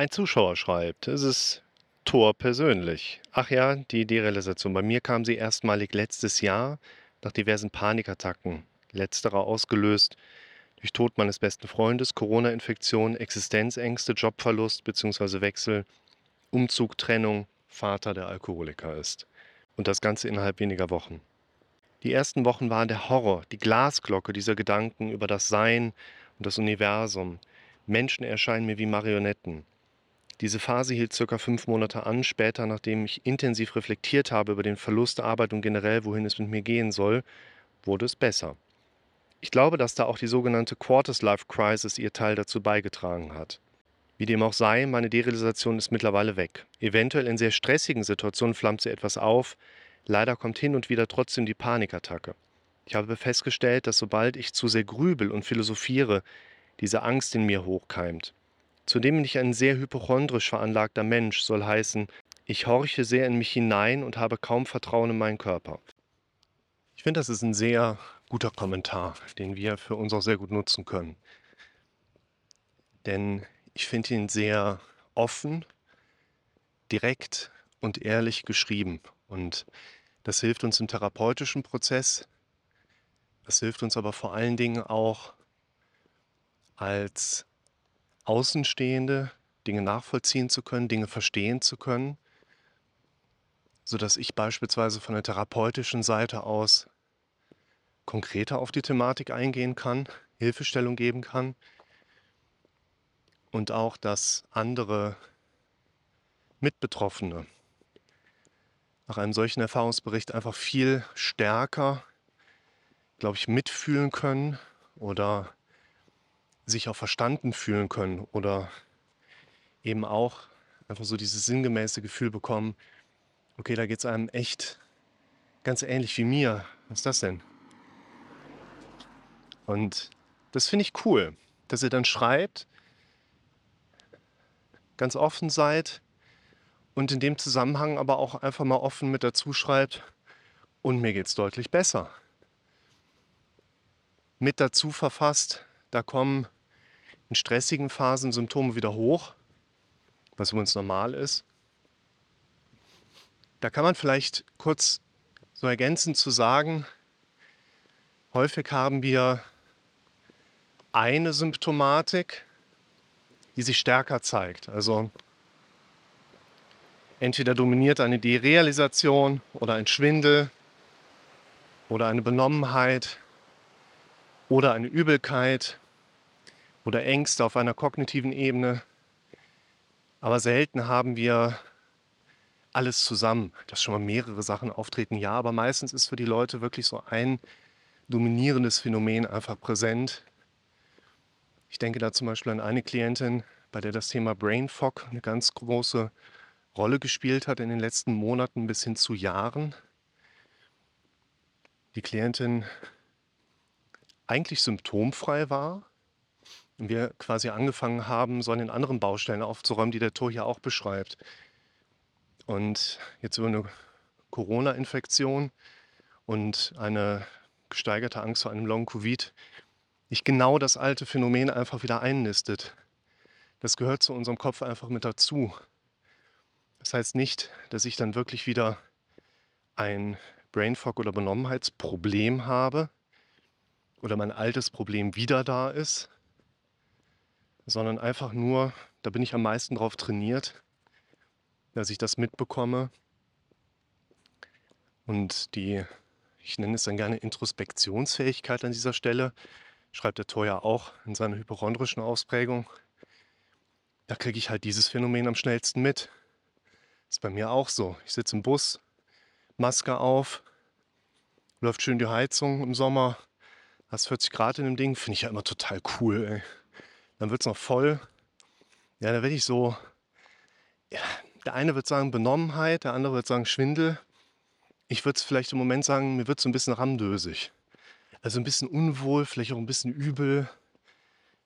Ein Zuschauer schreibt, es ist Tor persönlich. Ach ja, die Derealisation. Bei mir kam sie erstmalig letztes Jahr nach diversen Panikattacken. Letzterer ausgelöst durch Tod meines besten Freundes, Corona-Infektion, Existenzängste, Jobverlust bzw. Wechsel, Umzug, Trennung, Vater der Alkoholiker ist. Und das Ganze innerhalb weniger Wochen. Die ersten Wochen waren der Horror, die Glasglocke dieser Gedanken über das Sein und das Universum. Menschen erscheinen mir wie Marionetten. Diese Phase hielt circa fünf Monate an. Später, nachdem ich intensiv reflektiert habe über den Verlust der Arbeit und generell, wohin es mit mir gehen soll, wurde es besser. Ich glaube, dass da auch die sogenannte Quarters Life Crisis ihr Teil dazu beigetragen hat. Wie dem auch sei, meine Derealisation ist mittlerweile weg. Eventuell in sehr stressigen Situationen flammt sie etwas auf. Leider kommt hin und wieder trotzdem die Panikattacke. Ich habe festgestellt, dass sobald ich zu sehr grübel und philosophiere, diese Angst in mir hochkeimt. Zudem bin ich ein sehr hypochondrisch veranlagter Mensch, soll heißen, ich horche sehr in mich hinein und habe kaum Vertrauen in meinen Körper. Ich finde, das ist ein sehr guter Kommentar, den wir für uns auch sehr gut nutzen können. Denn ich finde ihn sehr offen, direkt und ehrlich geschrieben. Und das hilft uns im therapeutischen Prozess. Das hilft uns aber vor allen Dingen auch als Außenstehende Dinge nachvollziehen zu können, Dinge verstehen zu können, sodass ich beispielsweise von der therapeutischen Seite aus konkreter auf die Thematik eingehen kann, Hilfestellung geben kann und auch, dass andere Mitbetroffene nach einem solchen Erfahrungsbericht einfach viel stärker, glaube ich, mitfühlen können oder sich auch verstanden fühlen können oder eben auch einfach so dieses sinngemäße Gefühl bekommen, okay, da geht es einem echt ganz ähnlich wie mir. Was ist das denn? Und das finde ich cool, dass ihr dann schreibt, ganz offen seid und in dem Zusammenhang aber auch einfach mal offen mit dazu schreibt, und mir geht es deutlich besser. Mit dazu verfasst, da kommen in stressigen Phasen Symptome wieder hoch, was übrigens normal ist. Da kann man vielleicht kurz so ergänzend zu sagen, häufig haben wir eine Symptomatik, die sich stärker zeigt. Also entweder dominiert eine Derealisation oder ein Schwindel oder eine Benommenheit oder eine Übelkeit oder Ängste auf einer kognitiven Ebene. Aber selten haben wir alles zusammen, dass schon mal mehrere Sachen auftreten. Ja, aber meistens ist für die Leute wirklich so ein dominierendes Phänomen einfach präsent. Ich denke da zum Beispiel an eine Klientin, bei der das Thema Brain Fog eine ganz große Rolle gespielt hat in den letzten Monaten bis hin zu Jahren. Die Klientin eigentlich symptomfrei war, wir quasi angefangen haben, so an den anderen Baustellen aufzuräumen, die der Tor hier auch beschreibt. Und jetzt über eine Corona-Infektion und eine gesteigerte Angst vor einem Long-Covid nicht genau das alte Phänomen einfach wieder einnistet. Das gehört zu unserem Kopf einfach mit dazu. Das heißt nicht, dass ich dann wirklich wieder ein Brain Fog oder Benommenheitsproblem habe oder mein altes Problem wieder da ist, sondern einfach nur, da bin ich am meisten drauf trainiert, dass ich das mitbekomme und die, ich nenne es dann gerne Introspektionsfähigkeit an dieser Stelle, schreibt der Tor ja auch in seiner hypochondrischen Ausprägung, da kriege ich halt dieses Phänomen am schnellsten mit. Ist bei mir auch so. Ich sitze im Bus, Maske auf, läuft schön die Heizung im Sommer, hast 40 Grad in dem Ding, finde ich ja immer total cool. Ey. Dann wird es noch voll. Ja, da werde ich so. Ja, der eine wird sagen Benommenheit, der andere wird sagen Schwindel. Ich würde es vielleicht im Moment sagen, mir wird so ein bisschen ramdösig. Also ein bisschen unwohl, vielleicht auch ein bisschen übel.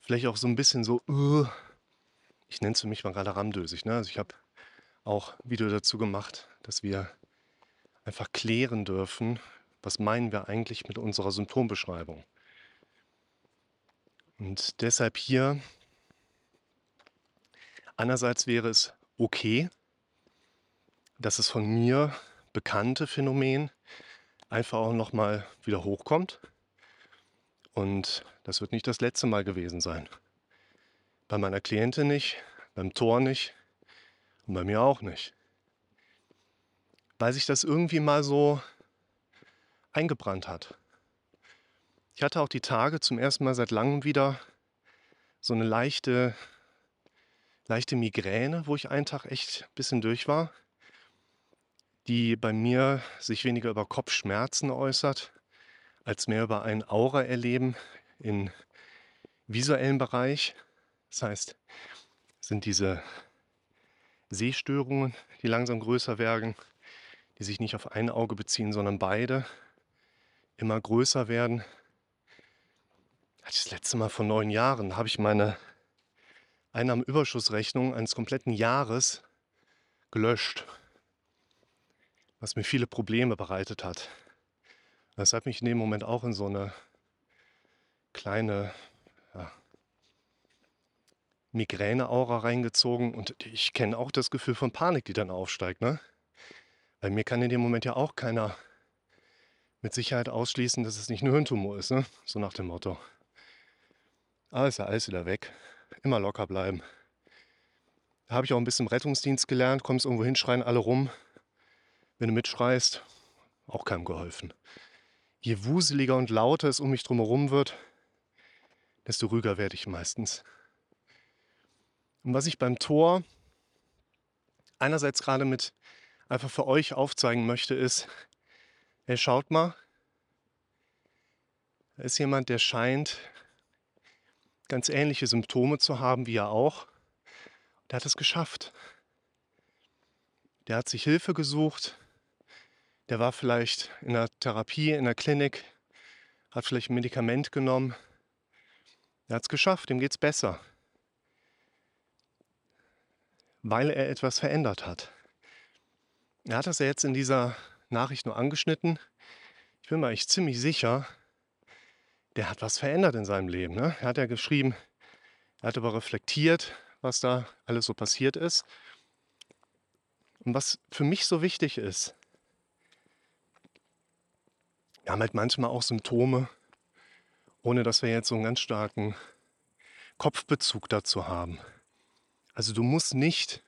Vielleicht auch so ein bisschen so, uh. ich nenne es für mich mal gerade ramdösig. Ne? Also ich habe auch Video dazu gemacht, dass wir einfach klären dürfen, was meinen wir eigentlich mit unserer Symptombeschreibung. Und deshalb hier Andererseits wäre es okay, dass das von mir bekannte Phänomen einfach auch noch mal wieder hochkommt. Und das wird nicht das letzte Mal gewesen sein. Bei meiner Klientin nicht, beim Tor nicht und bei mir auch nicht. Weil sich das irgendwie mal so eingebrannt hat. Ich hatte auch die Tage zum ersten Mal seit langem wieder so eine leichte, leichte Migräne, wo ich einen Tag echt ein bisschen durch war, die bei mir sich weniger über Kopfschmerzen äußert, als mehr über ein Aura-Erleben im visuellen Bereich. Das heißt, sind diese Sehstörungen, die langsam größer werden, die sich nicht auf ein Auge beziehen, sondern beide immer größer werden. Das letzte Mal vor neun Jahren habe ich meine Einnahmenüberschussrechnung eines kompletten Jahres gelöscht, was mir viele Probleme bereitet hat. Das hat mich in dem Moment auch in so eine kleine ja, Migräne-Aura reingezogen und ich kenne auch das Gefühl von Panik, die dann aufsteigt. Ne? Bei mir kann in dem Moment ja auch keiner mit Sicherheit ausschließen, dass es nicht ein Hirntumor ist, ne? so nach dem Motto. Aber ist ja alles wieder weg. Immer locker bleiben. Da habe ich auch ein bisschen Rettungsdienst gelernt, kommst irgendwo hin, schreien alle rum. Wenn du mitschreist, auch keinem geholfen. Je wuseliger und lauter es um mich drumherum wird, desto ruhiger werde ich meistens. Und was ich beim Tor einerseits gerade mit einfach für euch aufzeigen möchte, ist, Hey, schaut mal, da ist jemand, der scheint ganz ähnliche Symptome zu haben wie er auch. Der hat es geschafft. Der hat sich Hilfe gesucht. Der war vielleicht in der Therapie, in der Klinik, hat vielleicht ein Medikament genommen. Er hat es geschafft, ihm geht es besser. Weil er etwas verändert hat. Er hat das ja jetzt in dieser Nachricht nur angeschnitten. Ich bin mir eigentlich ziemlich sicher, der hat was verändert in seinem Leben. Ne? Er hat ja geschrieben, er hat aber reflektiert, was da alles so passiert ist. Und was für mich so wichtig ist, wir haben halt manchmal auch Symptome, ohne dass wir jetzt so einen ganz starken Kopfbezug dazu haben. Also du musst nicht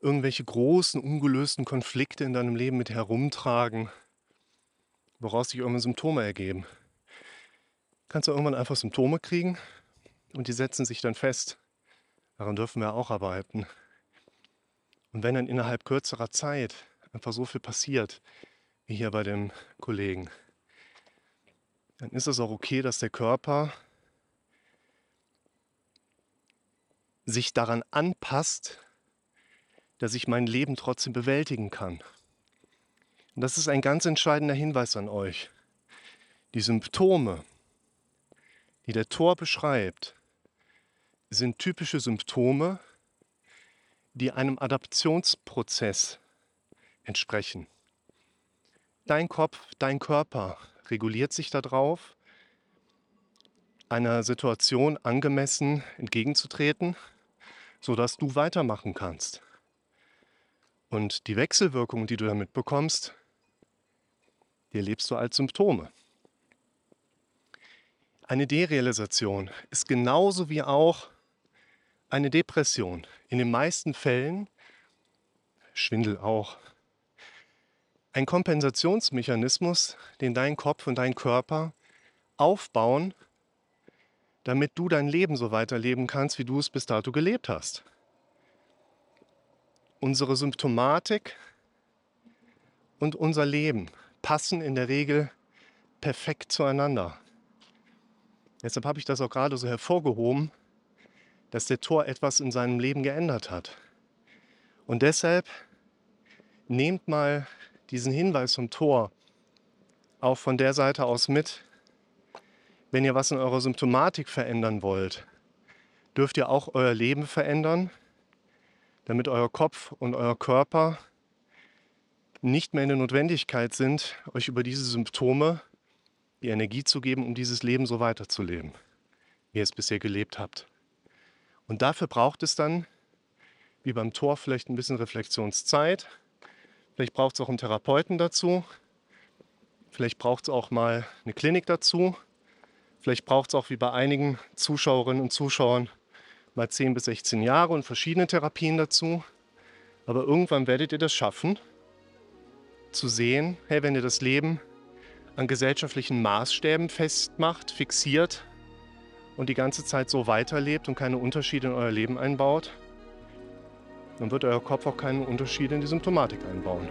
irgendwelche großen, ungelösten Konflikte in deinem Leben mit herumtragen, woraus sich irgendwann Symptome ergeben. Kannst du irgendwann einfach Symptome kriegen und die setzen sich dann fest. Daran dürfen wir auch arbeiten. Und wenn dann innerhalb kürzerer Zeit einfach so viel passiert, wie hier bei dem Kollegen, dann ist es auch okay, dass der Körper sich daran anpasst, dass ich mein Leben trotzdem bewältigen kann. Und das ist ein ganz entscheidender Hinweis an euch. Die Symptome, die der Tor beschreibt, sind typische Symptome, die einem Adaptionsprozess entsprechen. Dein Kopf, dein Körper reguliert sich darauf, einer Situation angemessen entgegenzutreten, sodass du weitermachen kannst. Und die Wechselwirkungen, die du damit bekommst, die erlebst du als Symptome. Eine Derealisation ist genauso wie auch eine Depression. In den meisten Fällen, Schwindel auch, ein Kompensationsmechanismus, den dein Kopf und dein Körper aufbauen, damit du dein Leben so weiterleben kannst, wie du es bis dato gelebt hast unsere Symptomatik und unser Leben passen in der Regel perfekt zueinander. Deshalb habe ich das auch gerade so hervorgehoben, dass der Tor etwas in seinem Leben geändert hat. Und deshalb nehmt mal diesen Hinweis vom Tor auch von der Seite aus mit. Wenn ihr was in eurer Symptomatik verändern wollt, dürft ihr auch euer Leben verändern damit euer Kopf und euer Körper nicht mehr in der Notwendigkeit sind, euch über diese Symptome die Energie zu geben, um dieses Leben so weiterzuleben, wie ihr es bisher gelebt habt. Und dafür braucht es dann wie beim Tor vielleicht ein bisschen Reflexionszeit. Vielleicht braucht es auch einen Therapeuten dazu. Vielleicht braucht es auch mal eine Klinik dazu. Vielleicht braucht es auch wie bei einigen Zuschauerinnen und Zuschauern mal 10 bis 16 Jahre und verschiedene Therapien dazu. Aber irgendwann werdet ihr das schaffen, zu sehen, hey, wenn ihr das Leben an gesellschaftlichen Maßstäben festmacht, fixiert und die ganze Zeit so weiterlebt und keine Unterschiede in euer Leben einbaut, dann wird euer Kopf auch keine Unterschiede in die Symptomatik einbauen.